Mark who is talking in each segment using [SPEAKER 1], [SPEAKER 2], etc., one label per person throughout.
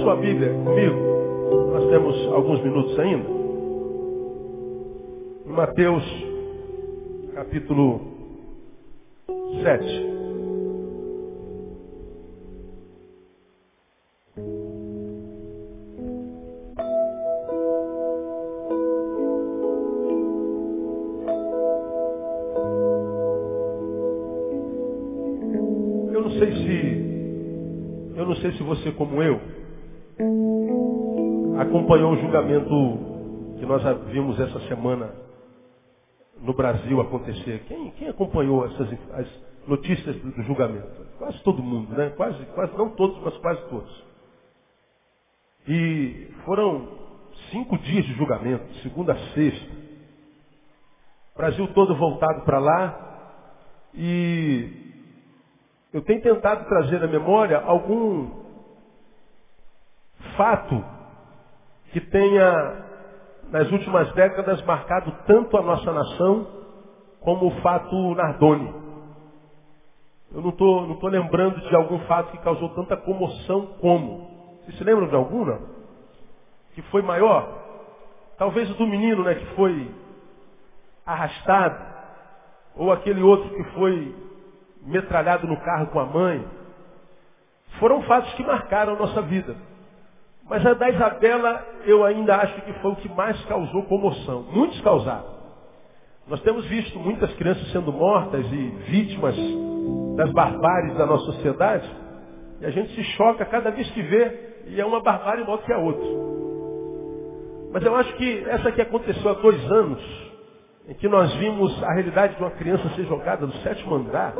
[SPEAKER 1] Sua Bíblia comigo. Nós temos alguns minutos ainda. Em Mateus, capítulo 7. Eu não sei se eu não sei se você como eu acompanhou o julgamento que nós vimos essa semana no Brasil acontecer. Quem, quem acompanhou essas as notícias do, julgamento? Quase todo mundo, né? Quase, quase, não todos, mas quase todos. E foram cinco dias de julgamento, segunda a sexta. Brasil todo voltado para lá. E eu tenho tentado trazer à memória algum fato que tenha nas últimas décadas marcado tanto a nossa nação como o fato Nardoni. Eu não estou não tô lembrando de algum fato que causou tanta comoção como. Vocês se lembram de algum, não? Que foi maior? Talvez o do menino, né, que foi arrastado. Ou aquele outro que foi metralhado no carro com a mãe. Foram fatos que marcaram a nossa vida. Mas a da Isabela, eu ainda acho que foi o que mais causou comoção. Muitos causaram. Nós temos visto muitas crianças sendo mortas e vítimas das barbáries da nossa sociedade. E a gente se choca cada vez que vê, e é uma barbárie maior que a outra. Mas eu acho que essa que aconteceu há dois anos, em que nós vimos a realidade de uma criança ser jogada do sétimo andar,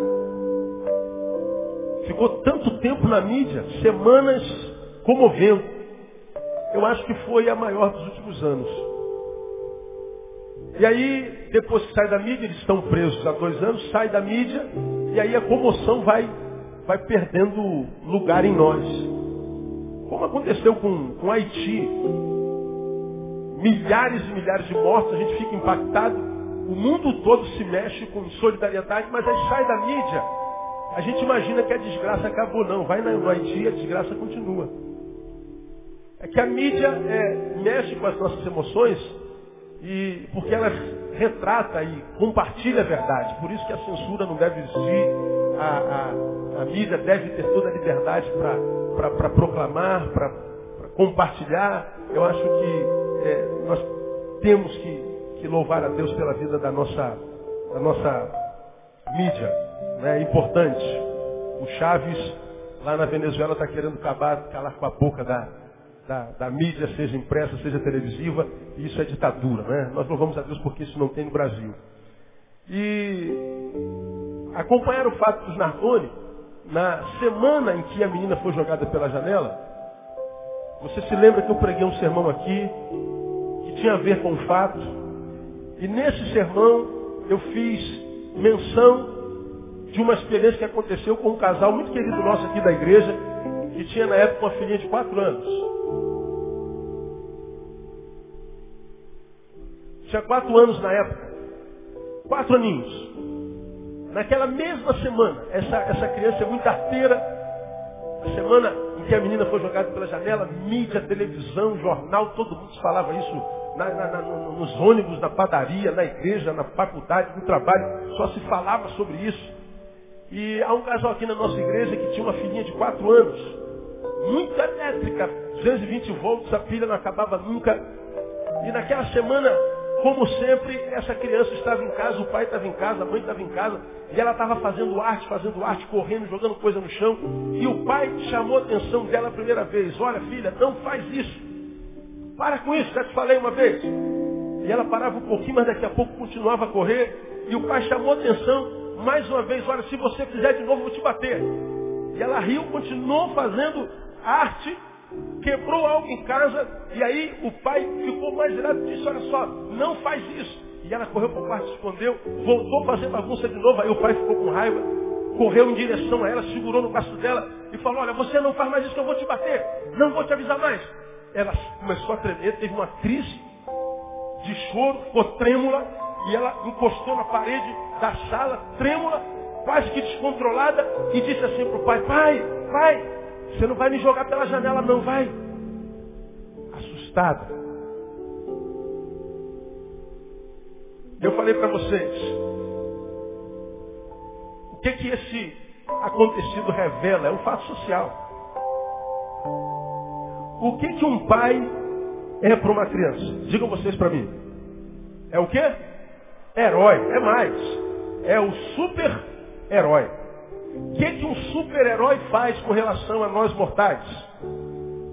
[SPEAKER 1] ficou tanto tempo na mídia, semanas comovendo eu acho que foi a maior dos últimos anos. E aí, depois que sai da mídia, eles estão presos há dois anos, sai da mídia, e aí a comoção vai, vai perdendo lugar em nós. Como aconteceu com, com Haiti. Milhares e milhares de mortos, a gente fica impactado, o mundo todo se mexe com solidariedade, mas aí sai da mídia, a gente imagina que a desgraça acabou. Não, vai no Haiti, a desgraça continua. É que a mídia é, mexe com as nossas emoções e porque ela retrata e compartilha a verdade. Por isso que a censura não deve existir. A, a, a mídia deve ter toda a liberdade para proclamar, para compartilhar. Eu acho que é, nós temos que, que, louvar a Deus pela vida da nossa, da nossa mídia. Né? É importante. O Chaves, lá na Venezuela, está querendo acabar, calar com a boca da, da, da, mídia, seja impressa, seja televisiva, e isso é ditadura. Né? Nós louvamos a Deus porque isso não tem no Brasil. E acompanhar o fato dos Nardoni, na semana em que a menina foi jogada pela janela, você se lembra que eu preguei um sermão aqui que tinha a ver com o fato, e nesse sermão eu fiz menção de uma experiência que aconteceu com um casal muito querido nosso aqui da igreja, que tinha na época uma filhinha de quatro anos. Tinha quatro anos na época. Quatro aninhos. Naquela mesma semana, essa, essa criança é muito arteira. A semana em que a menina foi jogada pela janela, mídia, televisão, jornal, todo mundo falava isso na, na, na, nos ônibus, na padaria, na igreja, na faculdade, no trabalho. Só se falava sobre isso. E há um casal aqui na nossa igreja que tinha uma filhinha de quatro anos. Muito elétrica, 220 volts, a pilha não acabava nunca. E naquela semana como sempre, essa criança estava em casa, o pai estava em casa, a mãe estava em casa, e ela estava fazendo arte, fazendo arte, correndo, jogando coisa no chão. E o pai chamou a atenção dela a primeira vez. Olha, filha, não faz isso. Para com isso, já te falei uma vez. E ela parava um pouquinho, mas daqui a pouco continuava a correr. E o pai chamou a atenção mais uma vez. Olha, se você fizer de novo, eu vou te bater. E ela riu, continuou fazendo arte quebrou algo em casa, e aí o pai ficou mais irado e disse, olha só, não faz isso. E ela correu para o quarto, escondeu, voltou a fazer bagunça de novo, aí o pai ficou com raiva, correu em direção a ela, segurou no braço dela e falou, olha, você não faz mais isso que eu vou te bater, não vou te avisar mais. Ela começou a tremer, teve uma crise de choro, ficou trêmula, e ela encostou na parede da sala, trêmula, quase que descontrolada, e disse assim para o pai, pai, pai, Você não vai me jogar pela janela, não, vai. Assustada. Eu falei para vocês, o que que esse acontecido revela? É um fato social. O que que um pai é para uma criança? Digam vocês para mim. É o quê? Herói, é mais. É o super-herói. O que, que um super-herói faz com relação a nós mortais?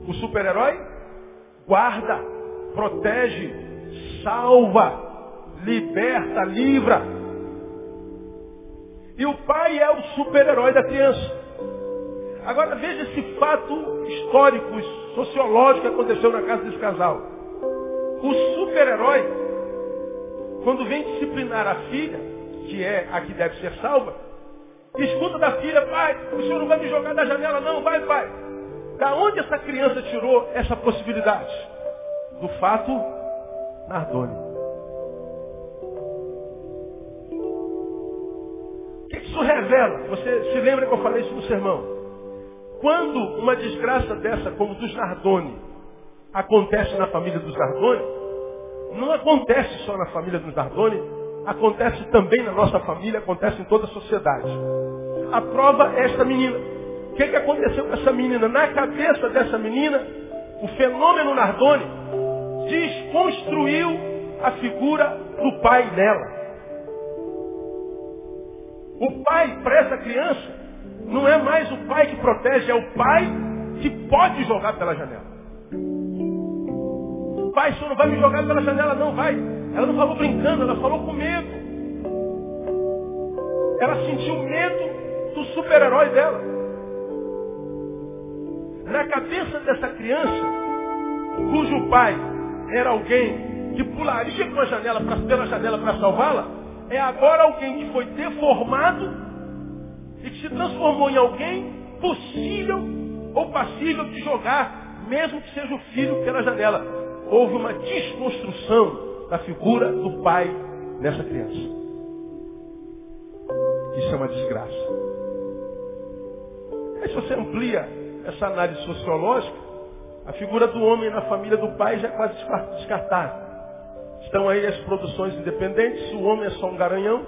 [SPEAKER 1] O super-herói guarda, protege, salva, liberta, livra. E o pai é o super-herói da criança. Agora veja esse fato histórico, sociológico que aconteceu na casa desse casal. O super-herói, quando vem disciplinar a filha, que é a que deve ser salva, escuta da filha, pai, o senhor não vai me jogar da janela não, vai, pai. Da onde essa criança tirou essa possibilidade? Do fato Nardone. O que isso revela? Você se lembra que eu falei isso no sermão? Quando uma desgraça dessa, como dos Nardoni, acontece na família dos Nardoni, não acontece só na família dos Nardoni, acontece também na nossa família, acontece em toda a sociedade. A prova é esta menina. O que, que aconteceu com essa menina? Na cabeça dessa menina, o fenômeno Nardoni desconstruiu a figura do pai dela. O pai para essa criança não é mais o pai que protege, é o pai que pode jogar pela janela. Pai, o senhor não vai me jogar pela janela, não, vai. Ela não falou brincando, ela falou com medo. Ela sentiu medo do super-herói dela. Na cabeça dessa criança, cujo pai era alguém que pularia pela janela, pela janela para salvá-la, é agora alguém que foi deformado e que se transformou em alguém possível ou passível de jogar, mesmo que seja o filho pela janela. Houve uma desconstrução da figura do pai nessa criança. Isso é uma desgraça. Aí se você amplia essa análise sociológica, a figura do homem na família do pai já é quase descartada. Estão aí as produções independentes, o homem é só um garanhão,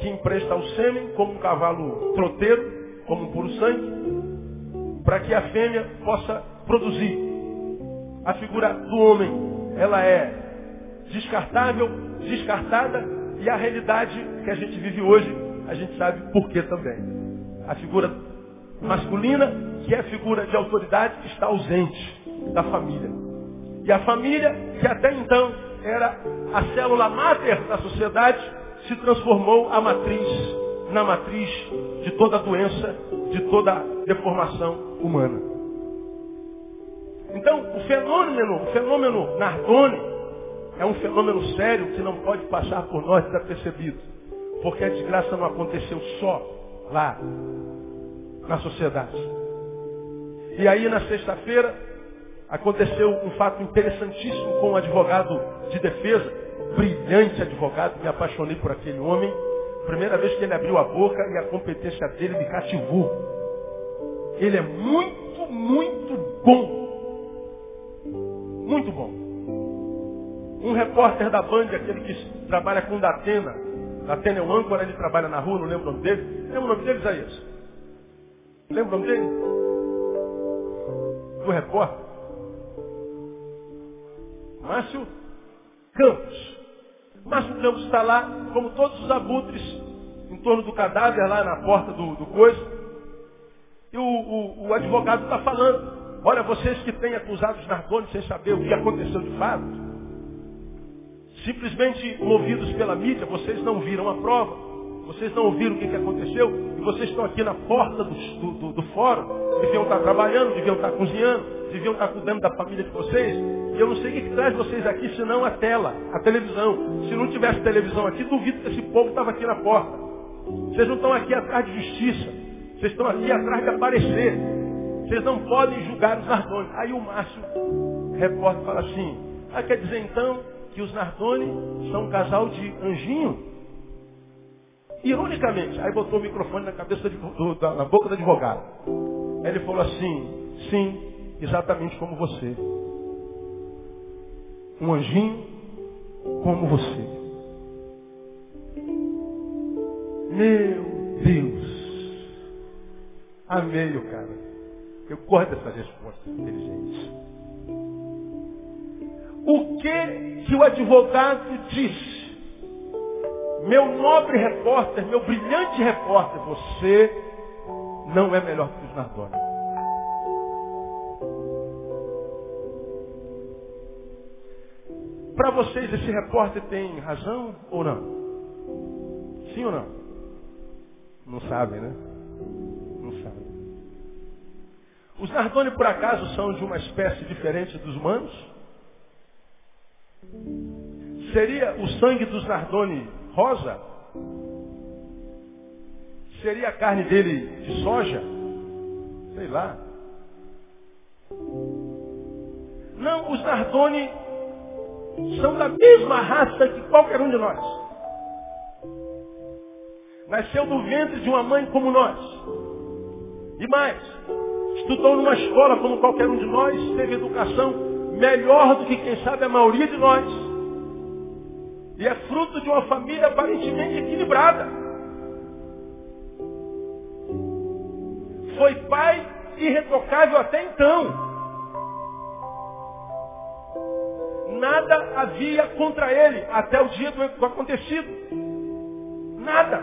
[SPEAKER 1] que empresta o sêmen como um cavalo troteiro, como um puro sangue, para que a fêmea possa produzir. A figura do homem, ela é descartável, descartada, e a realidade que a gente vive hoje, a gente sabe por que também. A figura masculina, que é a figura de autoridade, está ausente da família. E a família, que até então era a célula máter da sociedade, se transformou a matriz na matriz de toda doença, de toda deformação humana. Então, o fenômeno, o fenômeno Nardone é um fenômeno sério que não pode passar por nós desapercebido. Porque a desgraça não aconteceu só lá, na sociedade. E aí, na sexta-feira, aconteceu um fato interessantíssimo com um advogado de defesa, brilhante advogado, me apaixonei por aquele homem. Primeira vez que ele abriu a boca e a competência dele me cativou. Ele é muito, muito bom. Muito bom. Um repórter da Band, aquele que trabalha com Datena. Datena é o âncora, ele trabalha na rua, não lembro o nome dele. Lembra o nome dele, Isaías? Lembra o nome dele? Do repórter? Márcio Campos. Márcio Campos está lá, como todos os abutres, em torno do cadáver, lá na porta do, do coisa. E o, o, o advogado está falando. Olha, vocês que têm acusado os Nardoni sem saber o que aconteceu de fato, simplesmente movidos pela mídia, vocês não viram a prova, vocês não ouviram o que, que aconteceu, e vocês estão aqui na porta do, do, do, fórum, deviam estar trabalhando, deviam estar cozinhando, deviam estar cuidando da família de vocês, e eu não sei o que, que traz vocês aqui, senão a tela, a televisão. Se não tivesse televisão aqui, duvido que esse povo estava aqui na porta. Vocês não estão aqui atrás de justiça. Vocês estão aqui atrás de aparecer. Vocês não podem julgar os Nardoni. Aí o Márcio, repórter, fala assim, ah, quer dizer então que os Nardoni são um casal de anjinho? Ironicamente, aí botou o microfone na cabeça do, do, da, na boca do advogado. Ele falou assim, Sim, exatamente como você. Um anjinho como você. Meu Deus. Amei o cara. Eu gosto dessas respostas inteligentes. O que que o advogado disse? Meu nobre repórter, meu brilhante repórter, você não é melhor que os Nardoni. Para vocês, esse repórter tem razão ou não? Sim ou não? Não sabem, né? Não sabem. Os Nardoni, por acaso, são de uma espécie diferente dos humanos? Seria o sangue dos Nardoni rosa? Seria a carne dele de soja? Sei lá. Não, os Nardoni são da mesma raça que qualquer um de nós. Nasceu do ventre de uma mãe como nós. E mais, estudou numa escola como qualquer um de nós, teve educação melhor do que quem sabe a maioria de nós. E é fruto de uma família aparentemente equilibrada. Foi pai irretocável até então. nada havia contra ele até o dia do acontecido. Nada.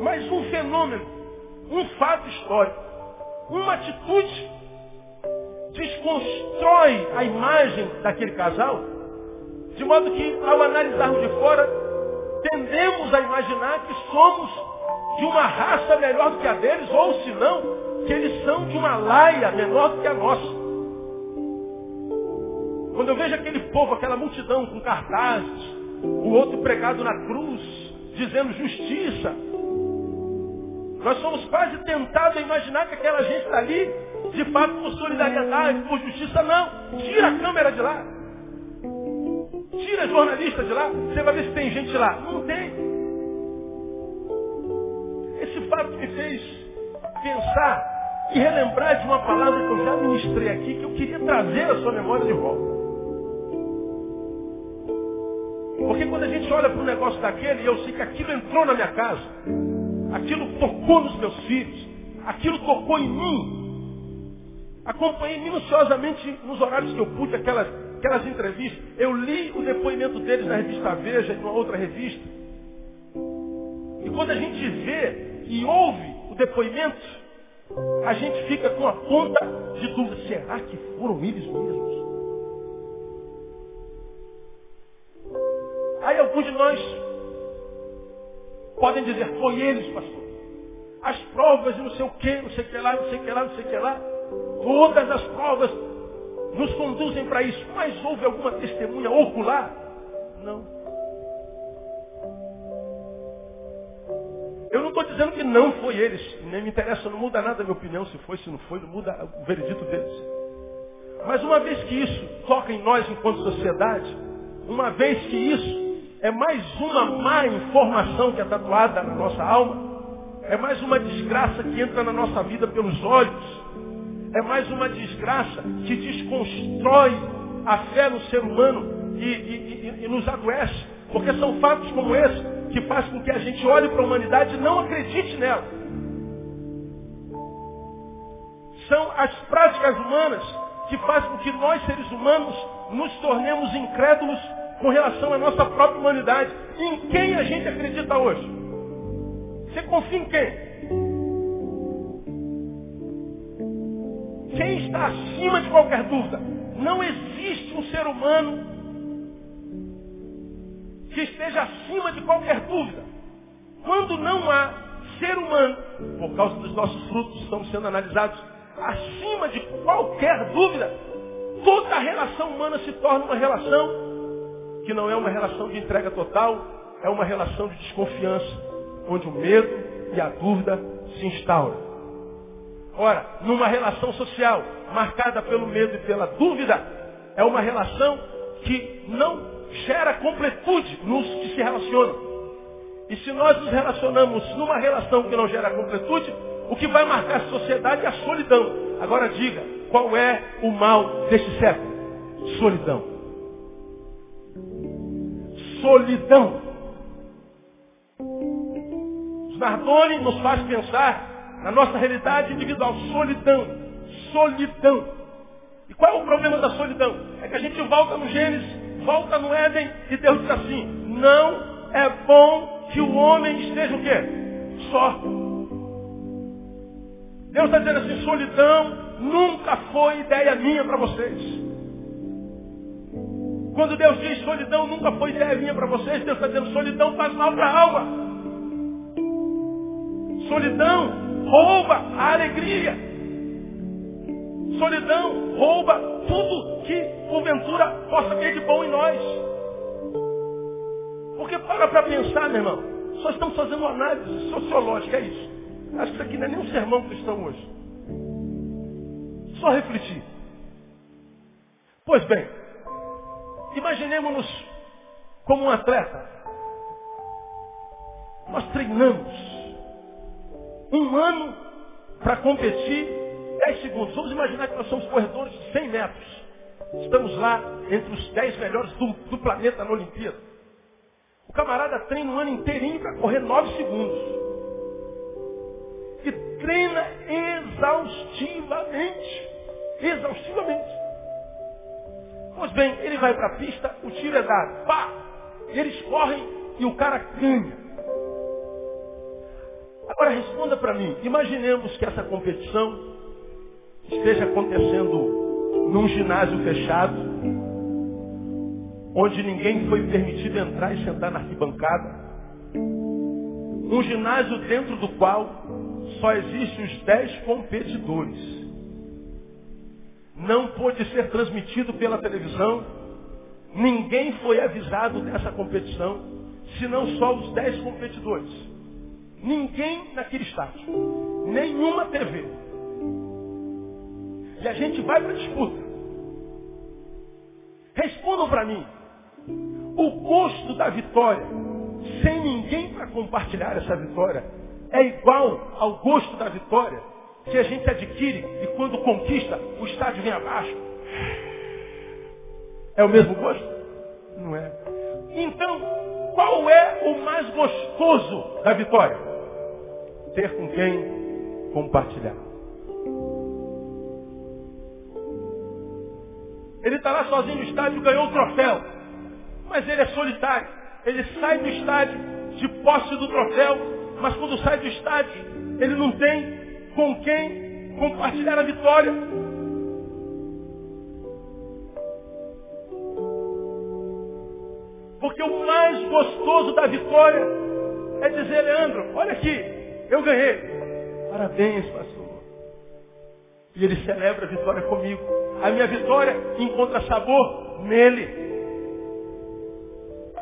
[SPEAKER 1] Mas um fenômeno, um fato histórico, uma atitude desconstrói a imagem daquele casal, de modo que ao analisarmos de fora, tendemos a imaginar que somos de uma raça melhor do que a deles, ou se não, que eles são de uma laia menor do que a nossa. Quando eu vejo aquele povo, aquela multidão com cartazes, o outro pregado na cruz, dizendo justiça, nós somos quase tentados a imaginar que aquela gente está ali, de fato, por solidariedade, por justiça. Não. Tira a câmera de lá. Tira jornalista de lá. Você vai ver se tem gente lá. Não tem. Esse fato me fez pensar e relembrar de uma palavra que eu já ministrei aqui, que eu queria trazer a sua memória de volta. Porque quando a gente olha para um negócio daquele, eu sei que aquilo entrou na minha casa, aquilo tocou nos meus filhos, aquilo tocou em mim. Acompanhei minuciosamente nos horários que eu pude aquelas, aquelas entrevistas. Eu li o depoimento deles na revista Veja, em uma outra revista. E quando a gente vê e ouve o depoimento, a gente fica com a ponta de dúvida. Será que foram eles mesmos? Aí alguns de nós podem dizer, foi eles, pastor. As provas e não sei o que, não sei o que lá, não sei o que lá, não sei o que lá. Todas as provas nos conduzem para isso. Mas houve alguma testemunha ocular? Não. Eu não estou dizendo que não foi eles. Nem me interessa, não muda nada a minha opinião. Se foi, se não foi, não muda o veredito deles. Mas uma vez que isso toca em nós enquanto sociedade, uma vez que isso é mais uma má informação que é tatuada na nossa alma. É mais uma desgraça que entra na nossa vida pelos olhos. É mais uma desgraça que desconstrói a fé no ser humano e, e, e, e nos adoece. Porque são fatos como esse que fazem com que a gente olhe para a humanidade e não acredite nela. São as práticas humanas que fazem com que nós, seres humanos, nos tornemos incrédulos com relação à nossa própria humanidade. Em quem a gente acredita hoje? Você confia em quem? Quem está acima de qualquer dúvida? Não existe um ser humano que esteja acima de qualquer dúvida. Quando não há ser humano, por causa dos nossos frutos estão sendo analisados, acima de qualquer dúvida, toda relação humana se torna uma relação que não é uma relação de entrega total, é uma relação de desconfiança, onde o medo e a dúvida se instauram. Ora, numa relação social marcada pelo medo e pela dúvida, é uma relação que não gera completude nos que se relacionam. E se nós nos relacionamos numa relação que não gera completude, O que vai marcar a sociedade é a solidão. Agora diga, qual é o mal deste século? Solidão. Solidão. Nardoni nos faz pensar na nossa realidade individual. Solidão. Solidão. E qual é o problema da solidão? É que a gente volta no Gênesis, volta no Éden e Deus diz assim, não é bom que o homem esteja o quê? Só. Deus está dizendo assim, solidão nunca foi ideia minha para vocês. Quando Deus diz solidão nunca foi ideia minha para vocês, Deus está dizendo solidão faz mal para a alma. Solidão rouba a alegria. Solidão rouba tudo que porventura possa ter de bom em nós. Porque para para pensar, meu irmão, só estamos fazendo uma análise sociológica, é isso. Acho que isso aqui não é nem um sermão cristão hoje. Só refletir. Pois bem, imaginemos-nos como um atleta. Nós treinamos um ano para competir 10 segundos. Vamos imaginar que nós somos corredores de 100 metros. Estamos lá entre os 10 melhores do, do planeta na Olimpíada. O camarada treina um ano inteirinho para correr 9 segundos que treina exaustivamente. Exaustivamente. Pois bem, ele vai para a pista, o tiro é dado. Pá! Eles correm e o cara ganha. Agora responda para mim. Imaginemos que essa competição esteja acontecendo num ginásio fechado, onde ninguém foi permitido entrar e sentar na arquibancada. Um ginásio dentro do qual só existem os dez competidores. Não pôde ser transmitido pela televisão. Ninguém foi avisado dessa competição, senão só os dez competidores. Ninguém naquele estádio. Nenhuma TV. E a gente vai para a disputa. Respondam para mim. O gosto da vitória, sem ninguém para compartilhar essa vitória, é igual ao gosto da vitória que a gente adquire e quando conquista, o estádio vem abaixo. É o mesmo gosto? Não é. Então, qual é o mais gostoso da vitória? Ter com quem compartilhar. Ele está lá sozinho no estádio, ganhou o troféu. Mas ele é solitário. Ele sai do estádio de posse do troféu mas quando sai do estádio, ele não tem com quem compartilhar a vitória. Porque o mais gostoso da vitória é dizer, Leandro, olha aqui, eu ganhei. Parabéns, pastor. E ele celebra a vitória comigo. A minha vitória encontra sabor nele.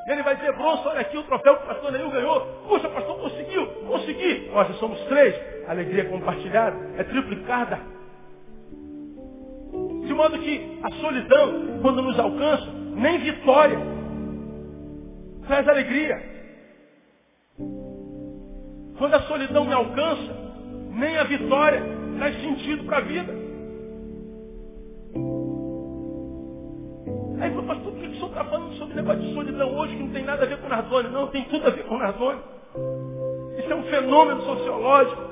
[SPEAKER 1] Ele vai dizer, Bronson, olha aqui o troféu que o pastor Neil ganhou. Puxa, pastor, conseguiu, consegui. Nós somos três. Alegria compartilhada é triplicada. De modo que a solidão, quando nos alcança, nem vitória traz alegria. Quando a solidão me alcança, nem a vitória traz sentido para a vida. Aí, pastor, por que o senhor está falando sobre negócio de solidão hoje que não tem nada a ver com Nardone? Não, tem tudo a ver com Nardone. Isso é um fenômeno sociológico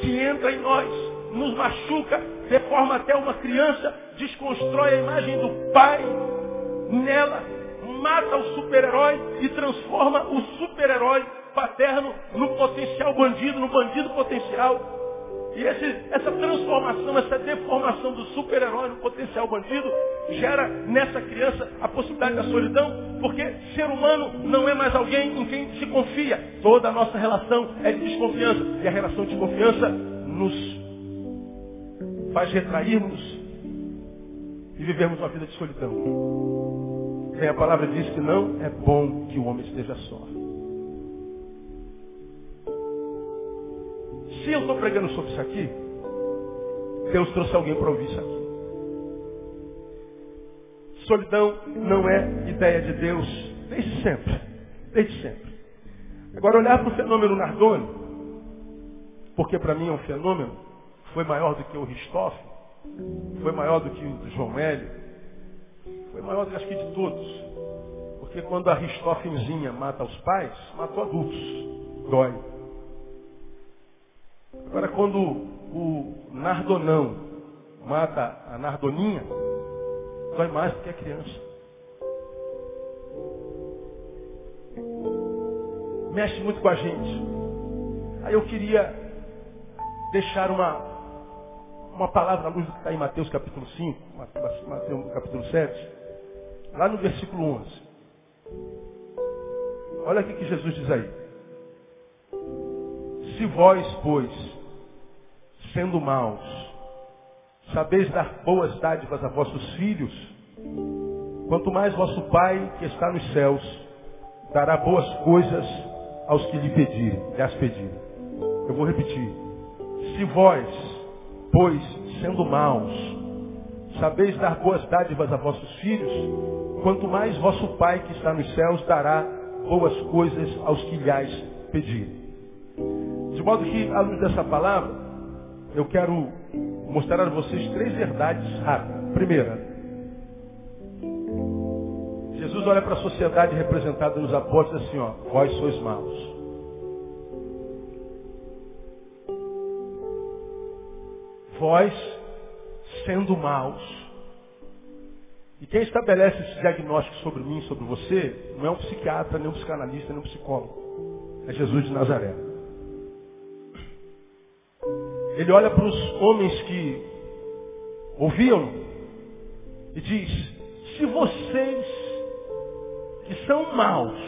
[SPEAKER 1] que entra em nós, nos machuca, deforma até uma criança, desconstrói a imagem do pai nela, mata o super-herói e transforma o super-herói paterno no potencial bandido, no bandido potencial. E esse, essa transformação, essa deformação do super-herói no potencial bandido gera nessa criança a possibilidade da solidão, porque ser humano não é mais alguém em quem se confia. Toda a nossa relação é de desconfiança. E a relação de confiança nos faz retrairmos e vivermos uma vida de solidão. Bem, a palavra diz que não é bom que o homem esteja só. Se eu estou pregando sobre isso aqui, Deus trouxe alguém para ouvir isso aqui. Solidão não é ideia de Deus desde sempre. Desde sempre. Agora olhar para o fenômeno Nardone, porque para mim é um fenômeno, foi maior do que o Ristoff, foi maior do que o João Hélio, foi maior acho que de todos. Porque quando a Ristoffenzinha mata os pais, matou adultos, dói. Agora quando o Nardonão mata a Nardoninha, dói mais do que a criança. Mexe muito com a gente. Aí eu queria deixar uma, uma palavra à luz do que está em Mateus capítulo 5, Mateus capítulo 7, lá no versículo 11. Olha o que Jesus diz aí. Se vós, pois, sendo maus, sabeis dar boas dádivas a vossos filhos, quanto mais vosso Pai que está nos céus dará boas coisas aos que lhe pedirem, lhe as pedirem. Eu vou repetir. Se vós, pois, sendo maus, sabeis dar boas dádivas a vossos filhos, quanto mais vosso Pai que está nos céus dará boas coisas aos que lhe pedirem. De modo que, à luz dessa palavra, eu quero mostrar a vocês três verdades rápidas. Primeira, Jesus olha para a sociedade representada nos apóstolos assim, ó, vós sois maus. Vós sendo maus. E quem estabelece esse diagnóstico sobre mim, sobre você, não é um psiquiatra, nem um psicanalista, nem um psicólogo. É Jesus de Nazaré. Ele olha para os homens que ouviam e diz, se vocês que são maus.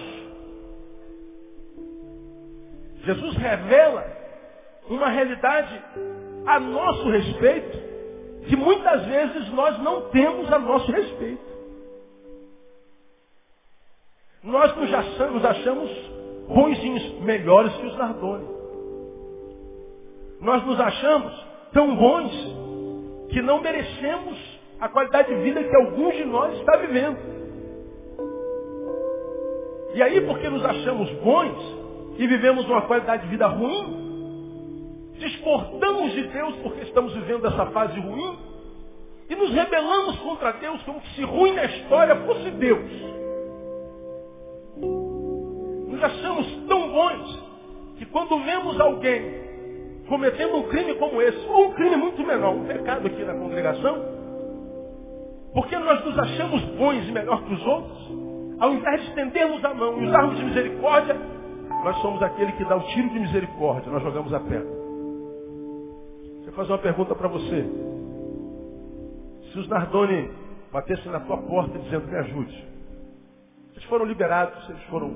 [SPEAKER 1] Jesus revela uma realidade a nosso respeito que muitas vezes nós não temos a nosso respeito. Nós nos achamos, nos achamos bonzinhos, melhores que os Nardoni. Nós nos achamos tão bons que não merecemos a qualidade de vida que alguns de nós está vivendo. E aí, porque nos achamos bons e vivemos uma qualidade de vida ruim, desportamos de Deus porque estamos vivendo essa fase ruim e nos rebelamos contra Deus como se ruim na história fosse Deus. Nos achamos tão bons que quando vemos alguém cometendo um crime como esse, ou um crime muito menor, um pecado aqui na congregação, porque nós nos achamos bons e melhor que os outros, ao invés de estendermos a mão e usarmos de misericórdia, nós somos aquele que dá o tiro de misericórdia, nós jogamos a pedra. Deixa eu fazer uma pergunta para você. Se os Nardoni batessem na tua porta dizendo me ajude, eles foram liberados, eles foram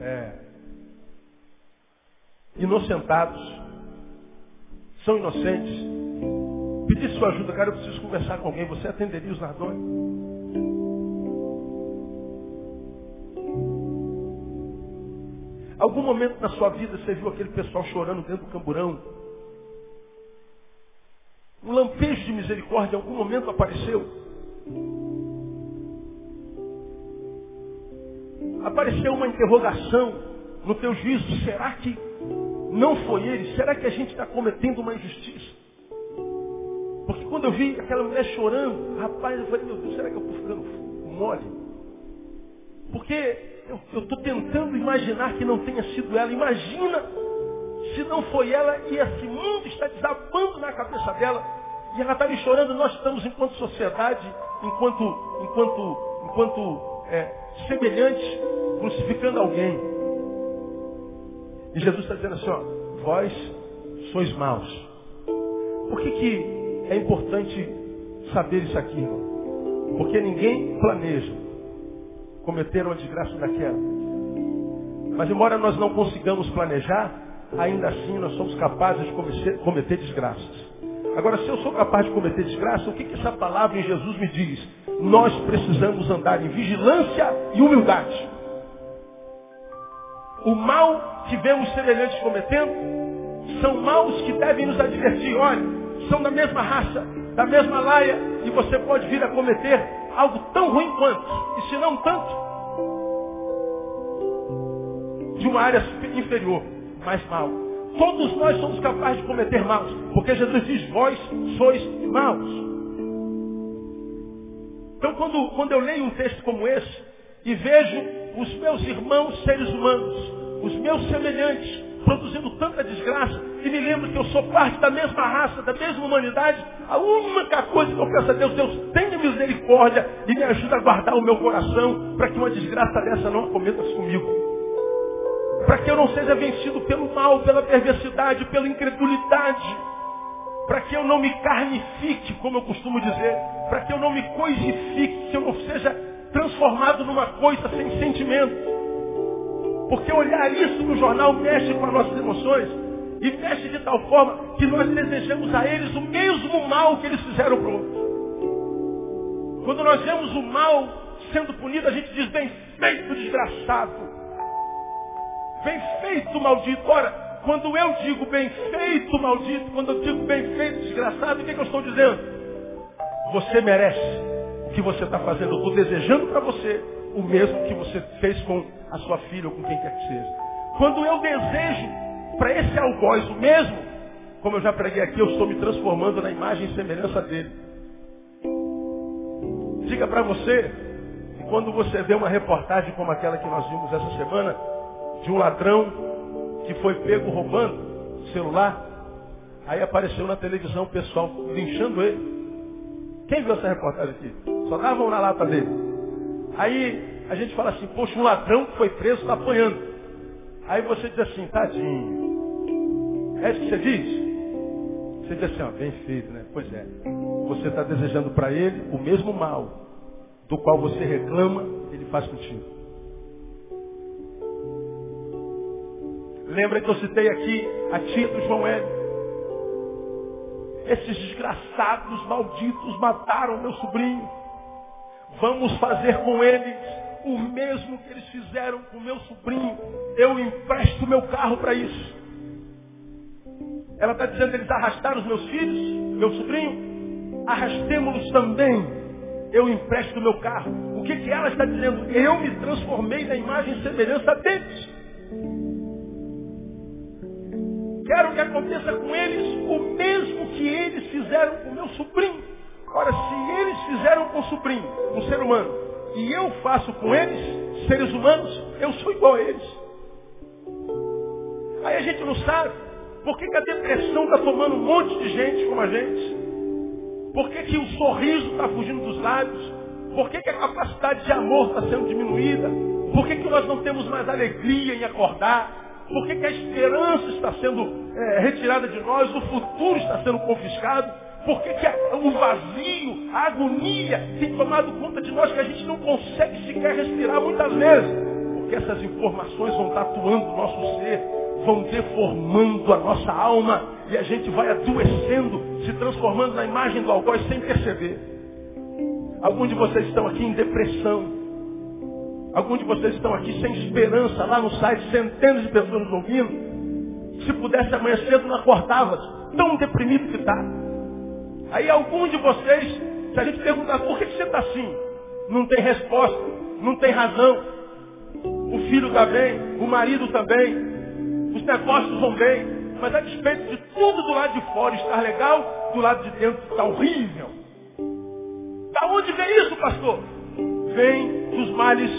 [SPEAKER 1] é, inocentados, são inocentes, pedir sua ajuda, cara, eu preciso conversar com alguém, você atenderia os Nardoni? Algum momento na sua vida você viu aquele pessoal chorando dentro do camburão? Um lampejo de misericórdia em algum momento apareceu? Apareceu uma interrogação no teu juízo. Será que não foi ele? Será que a gente está cometendo uma injustiça? Porque quando eu vi aquela mulher chorando, rapaz, eu falei, meu Deus, será que eu estou ficando mole? Porque eu estou tentando imaginar que não tenha sido ela. Imagina se não foi ela e esse mundo está desabando na cabeça dela. E ela está ali chorando. Nós estamos, enquanto sociedade, enquanto, enquanto, enquanto é, semelhantes, crucificando alguém. E Jesus está dizendo assim, ó, vós sois maus. Por que, que é importante saber isso aqui, irmão? Porque ninguém planeja cometeram a desgraça daquela. Mas embora nós não consigamos planejar, ainda assim nós somos capazes de cometer, cometer desgraças. Agora, se eu sou capaz de cometer desgraça, o que, que essa palavra em Jesus me diz? Nós precisamos andar em vigilância e humildade. O mal que vemos semelhantes cometendo são maus que devem nos advertir. Olha, são da mesma raça, da mesma laia, e você pode vir a cometer algo tão ruim quanto, e se não tanto, de uma área inferior, mais mal. Todos nós somos capazes de cometer maus, porque Jesus diz, vós sois maus. Então quando, quando eu leio um texto como esse e vejo os meus irmãos seres humanos, os meus semelhantes, produzindo tanta desgraça, e me lembro que eu sou parte da mesma raça, da mesma humanidade, a única coisa que eu peço a Deus, Deus tenha misericórdia e me ajuda a guardar o meu coração para que uma desgraça dessa não acometa comigo. Para que eu não seja vencido pelo mal, pela perversidade, pela incredulidade, para que eu não me carnifique, como eu costumo dizer, para que eu não me coisifique, que eu não seja transformado numa coisa sem sentimento. Porque olhar isso no jornal mexe com as nossas emoções e mexe de tal forma que nós desejamos a eles o mesmo mal que eles fizeram para outro. Quando nós vemos o mal sendo punido, a gente diz bem feito, desgraçado. Bem feito, maldito. Ora, quando eu digo bem feito, maldito, quando eu digo bem feito, desgraçado, o que, é que eu estou dizendo? Você merece o que você está fazendo. Eu estou desejando para você o mesmo que você fez com a sua filha ou com quem quer que seja. Quando eu desejo para esse algoz o mesmo, como eu já preguei aqui, eu estou me transformando na imagem e semelhança dele. Diga para você, e quando você vê uma reportagem como aquela que nós vimos essa semana, de um ladrão que foi pego roubando celular. Aí apareceu na televisão o pessoal linchando ele. Quem viu essa reportagem aqui? Só davam na lata dele. Aí a gente fala assim, poxa, um ladrão que foi preso está apanhando. Aí você diz assim, tadinho. É isso que você diz? Você diz assim, ó, bem feito, né? Pois é. Você está desejando para ele o mesmo mal do qual você reclama, ele faz contigo. Lembra que eu citei aqui a tia do João Hélio? Esses desgraçados, malditos, mataram meu sobrinho. Vamos fazer com eles o mesmo que eles fizeram com meu sobrinho. Eu empresto meu carro para isso. Ela está dizendo que eles arrastaram os meus filhos, meu sobrinho. Arrastemos-los também. Eu empresto meu carro. O que, que ela está dizendo? Eu me transformei na imagem e semelhança deles. Quero que aconteça com eles o mesmo que eles fizeram com meu sobrinho. Ora, se eles fizeram com o sobrinho, um ser humano, e eu faço com eles, seres humanos, eu sou igual a eles. Aí a gente não sabe por que, que a depressão está tomando um monte de gente como a gente. Por que, que o sorriso está fugindo dos lábios? Por que, que a capacidade de amor está sendo diminuída? Por que, que nós não temos mais alegria em acordar? Por que, que a esperança está sendo é, retirada de nós? O futuro está sendo confiscado? Por que, que a, o vazio, a agonia tem tomado conta de nós que a gente não consegue sequer respirar muitas vezes? Porque essas informações vão tatuando o nosso ser, vão deformando a nossa alma e a gente vai adoecendo, se transformando na imagem do algoz sem perceber. Alguns de vocês estão aqui em depressão, Alguns de vocês estão aqui sem esperança, lá no site, centenas de pessoas nos ouvindo. Se pudesse amanhã cedo, não acordava. Tão deprimido que está. Aí alguns de vocês, se a gente perguntar por que você está assim, não tem resposta, não tem razão. O filho está bem, o marido também, os negócios vão bem, mas a despeito de tudo do lado de fora estar legal, do lado de dentro está horrível. Da onde vem isso, pastor? Vem dos males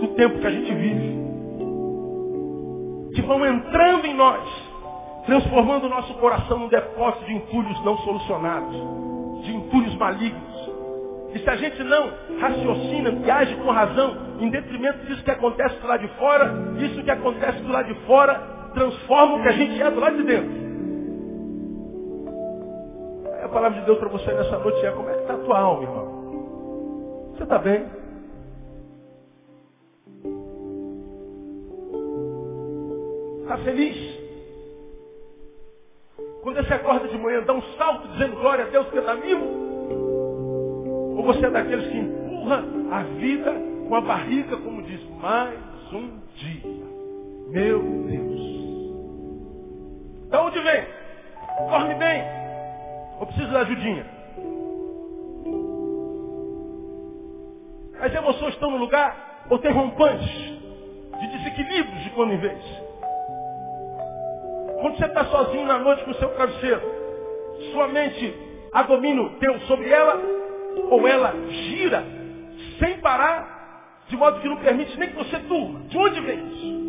[SPEAKER 1] do tempo que a gente vive. Que vão entrando em nós, transformando o nosso coração num depósito de entulhos não solucionados, de entulhos malignos. E se a gente não raciocina e age com razão, em detrimento disso que acontece do lado de fora, isso que acontece do lado de fora transforma o que a gente é do lado de dentro. Aí a palavra de Deus para você nessa noite é como é que está a tua alma, irmão? Você está bem? Está feliz? Quando você acorda de manhã, dá um salto dizendo glória a Deus que está vivo? Ou você é daqueles que empurra a vida com a barriga, como diz, mais um dia. Meu Deus. Da onde vem? Dorme bem. Ou precisa da ajudinha? As emoções estão no lugar ou tem rompantes de desequilíbrios de quando em vez? Quando você está sozinho na noite com o seu travesseiro, sua mente há domínio teu sobre ela, ou ela gira sem parar, de modo que não permite nem que você durma. De onde vem isso?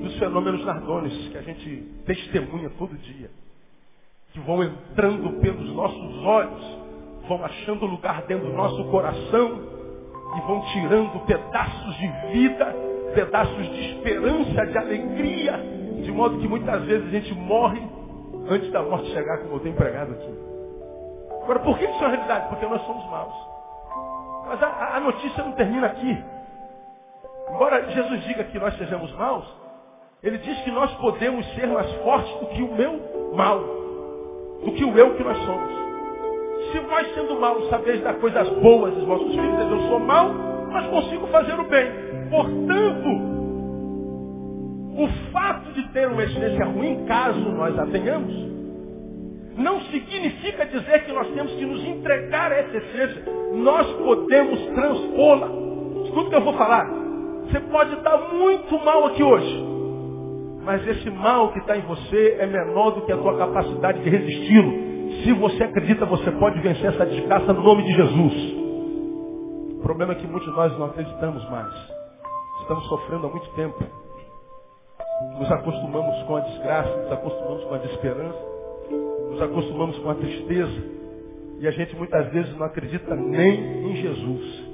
[SPEAKER 1] Dos fenômenos nardones que a gente testemunha todo dia, que vão entrando pelos nossos olhos, vão achando lugar dentro do nosso coração e vão tirando pedaços de vida, pedaços de esperança, de alegria, de modo que muitas vezes a gente morre antes da morte chegar, como eu tenho pregado aqui. Agora, por que isso é realidade? Porque nós somos maus. Mas a, a notícia não termina aqui. Embora Jesus diga que nós sejamos maus, ele diz que nós podemos ser mais fortes do que o meu mal, do que o eu que nós somos. Se nós sendo maus sabeis dar coisas boas dos vossos filhos, eu sou mau, mas consigo fazer o bem. Portanto, o fato de ter uma essência ruim, caso nós a tenhamos, não significa dizer que nós temos que nos entregar a essa essência. Nós podemos transpô-la. Escuta o que eu vou falar. Você pode estar muito mal aqui hoje. Mas esse mal que está em você é menor do que a tua capacidade de resisti-lo. Se você acredita, você pode vencer essa desgraça no nome de Jesus. O problema é que muitos de nós não acreditamos mais. Estamos sofrendo há muito tempo. Nos acostumamos com a desgraça, nos acostumamos com a desesperança nos acostumamos com a tristeza e a gente muitas vezes não acredita nem em Jesus.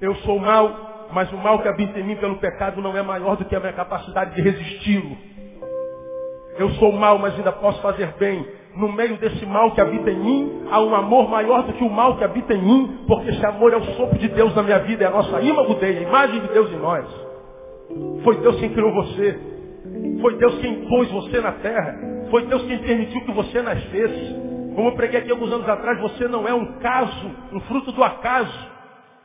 [SPEAKER 1] Eu sou mal, mas o mal que habita em mim pelo pecado não é maior do que a minha capacidade de resisti-lo. Eu sou mal, mas ainda posso fazer bem. No meio desse mal que habita em mim, há um amor maior do que o mal que habita em mim, porque esse amor é o sopro de Deus na minha vida, é a nossa imago dele, a imagem de Deus em nós. Foi Deus quem criou você. Foi Deus quem pôs você na terra. Foi Deus quem permitiu que você nascesse. Como eu preguei aqui alguns anos atrás, você não é um caso, um fruto do acaso.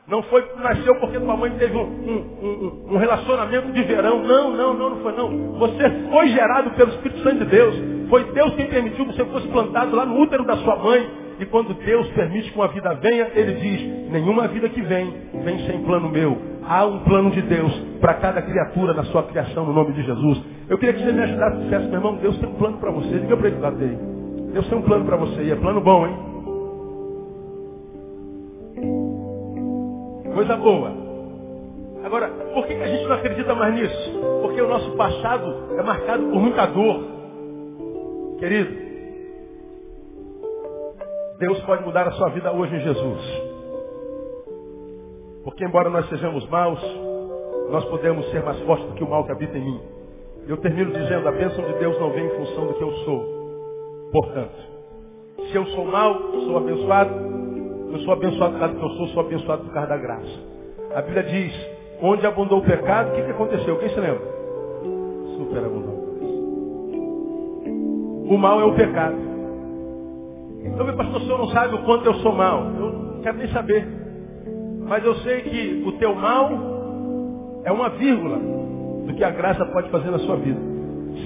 [SPEAKER 1] Não foi nasceu porque tua mãe teve um, um, um, um, relacionamento de verão. Não, não, não, não foi não. Você foi gerado pelo Espírito Santo de Deus. Foi Deus quem permitiu que você fosse plantado lá no útero da sua mãe. E quando Deus permite que uma vida venha, Ele diz, nenhuma vida que vem, vem sem plano meu. Há um plano de Deus para cada criatura na sua criação, no nome de Jesus. Eu queria que você me ajudasse e dissesse, meu irmão, Deus tem um plano para você. Diga para ele lá dele. Deus tem um plano para você. E é plano bom, hein? Coisa boa. Agora, por que a gente não acredita mais nisso? Porque o nosso passado é marcado por muita dor. Querido, Deus pode mudar a sua vida hoje em Jesus. Porque embora nós sejamos maus, nós podemos ser mais fortes do que o mal que habita em mim. Eu termino dizendo, a bênção de Deus não vem em função do que eu sou. Portanto, se eu sou mau, sou abençoado. Eu sou abençoado por causa do que eu sou, sou abençoado por causa da graça. A Bíblia diz, onde abundou o pecado, o que, que aconteceu? Quem se lembra? Super abundou. O mal é o pecado. Então, meu pastor, o senhor não sabe o quanto eu sou mal. Eu não quero nem saber. Mas eu sei que o teu mal é uma vírgula do que a graça pode fazer na sua vida.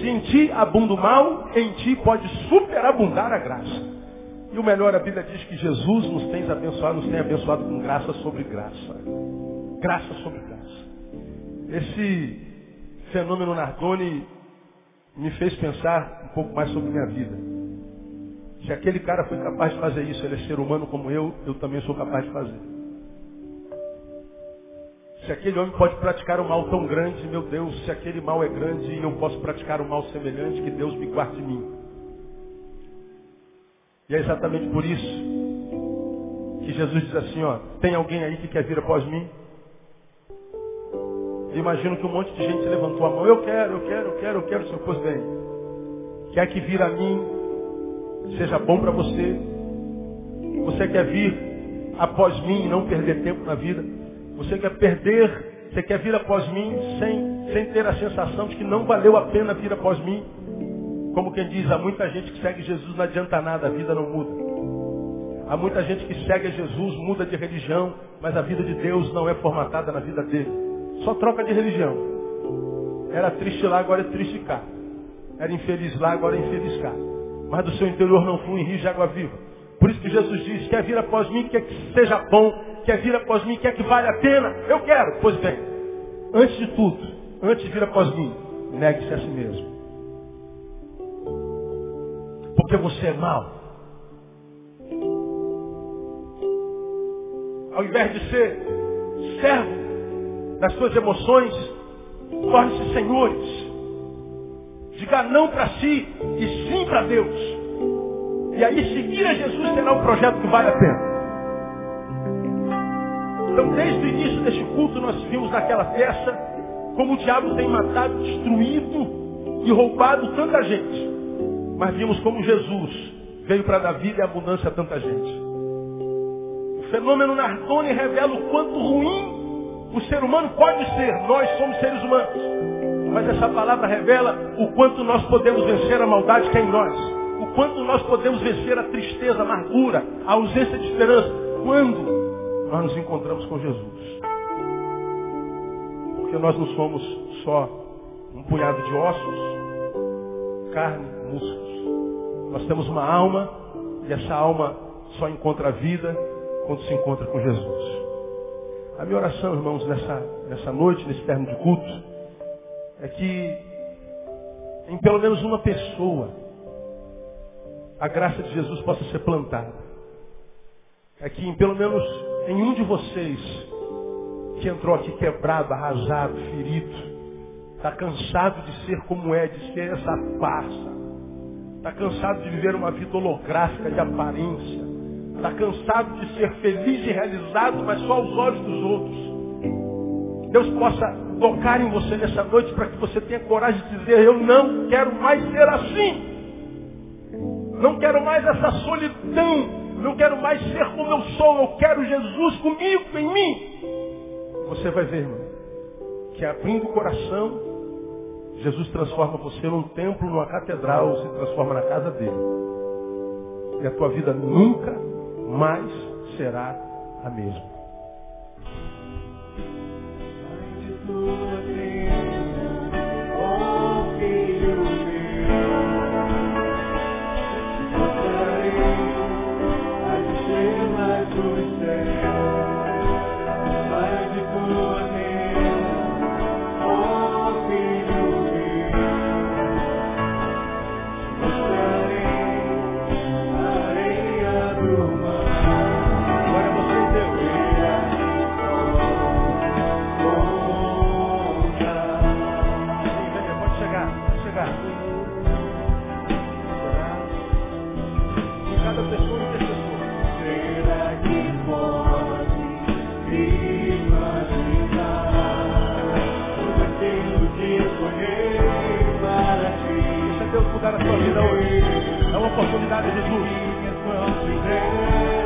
[SPEAKER 1] Se em ti abunda o mal, em ti pode superabundar a graça. E o melhor, a Bíblia diz que Jesus nos tem abençoado, nos tem abençoado com graça sobre graça. Graça sobre graça. Esse fenômeno Nardoni me fez pensar um pouco mais sobre minha vida. Se aquele cara foi capaz de fazer isso, ele é ser humano como eu, eu também sou capaz de fazer. Se aquele homem pode praticar um mal tão grande, meu Deus, se aquele mal é grande e eu posso praticar um mal semelhante, que Deus me guarde de mim. E é exatamente por isso que Jesus diz assim, ó, tem alguém aí que quer vir após mim? Imagino que um monte de gente levantou a mão, eu quero, eu quero, eu quero, eu quero, Senhor, pois bem. Quer que vir a mim seja bom para você? Você quer vir após mim e não perder tempo na vida? Você quer perder, você quer vir após mim sem, sem ter a sensação de que não valeu a pena vir após mim. Como quem diz, há muita gente que segue Jesus, não adianta nada, a vida não muda. Há muita gente que segue Jesus, muda de religião, mas a vida de Deus não é formatada na vida dele. Só troca de religião. Era triste lá, agora é triste cá. Era infeliz lá, agora é infeliz cá. Mas do seu interior não flui rio de água viva. Por isso que Jesus diz, quer vir após mim, quer que seja bom, quer vir após mim, quer que vale a pena. Eu quero. Pois bem, antes de tudo, antes de vir após mim, negue-se a si mesmo. Porque você é mau. Ao invés de ser servo das suas emoções, torne-se senhores. Diga não para si e sim para Deus. E aí seguir a Jesus será um projeto que vale a pena. Então, desde o início deste culto, nós vimos naquela peça como o diabo tem matado, destruído e roubado tanta gente. Mas vimos como Jesus veio para dar vida e abundância a tanta gente. O fenômeno Nardone revela o quanto ruim o ser humano pode ser. Nós somos seres humanos. Mas essa palavra revela o quanto nós podemos vencer a maldade que é em nós. O quanto nós podemos vencer a tristeza, a amargura, a ausência de esperança. Quando nós nos encontramos com Jesus. Porque nós não somos só um punhado de ossos, carne, músculos. Nós temos uma alma e essa alma só encontra a vida quando se encontra com Jesus. A minha oração, irmãos, nessa, nessa noite, nesse termo de culto, é que em pelo menos uma pessoa a graça de Jesus possa ser plantada. É que em pelo menos em um de vocês que entrou aqui quebrado, arrasado, ferido, está cansado de ser como é, de ser essa farsa, está cansado de viver uma vida holográfica de aparência, está cansado de ser feliz e realizado, mas só aos olhos dos outros. Deus possa tocar em você nessa noite para que você tenha coragem de dizer, eu não quero mais ser assim. Não quero mais essa solidão. Não quero mais ser como eu sou. Eu quero Jesus comigo, em mim. Você vai ver, irmão, que abrindo o coração, Jesus transforma você num templo, numa catedral, se transforma na casa dele. E a tua vida nunca mais será a mesma. Oportunidade, Jesus.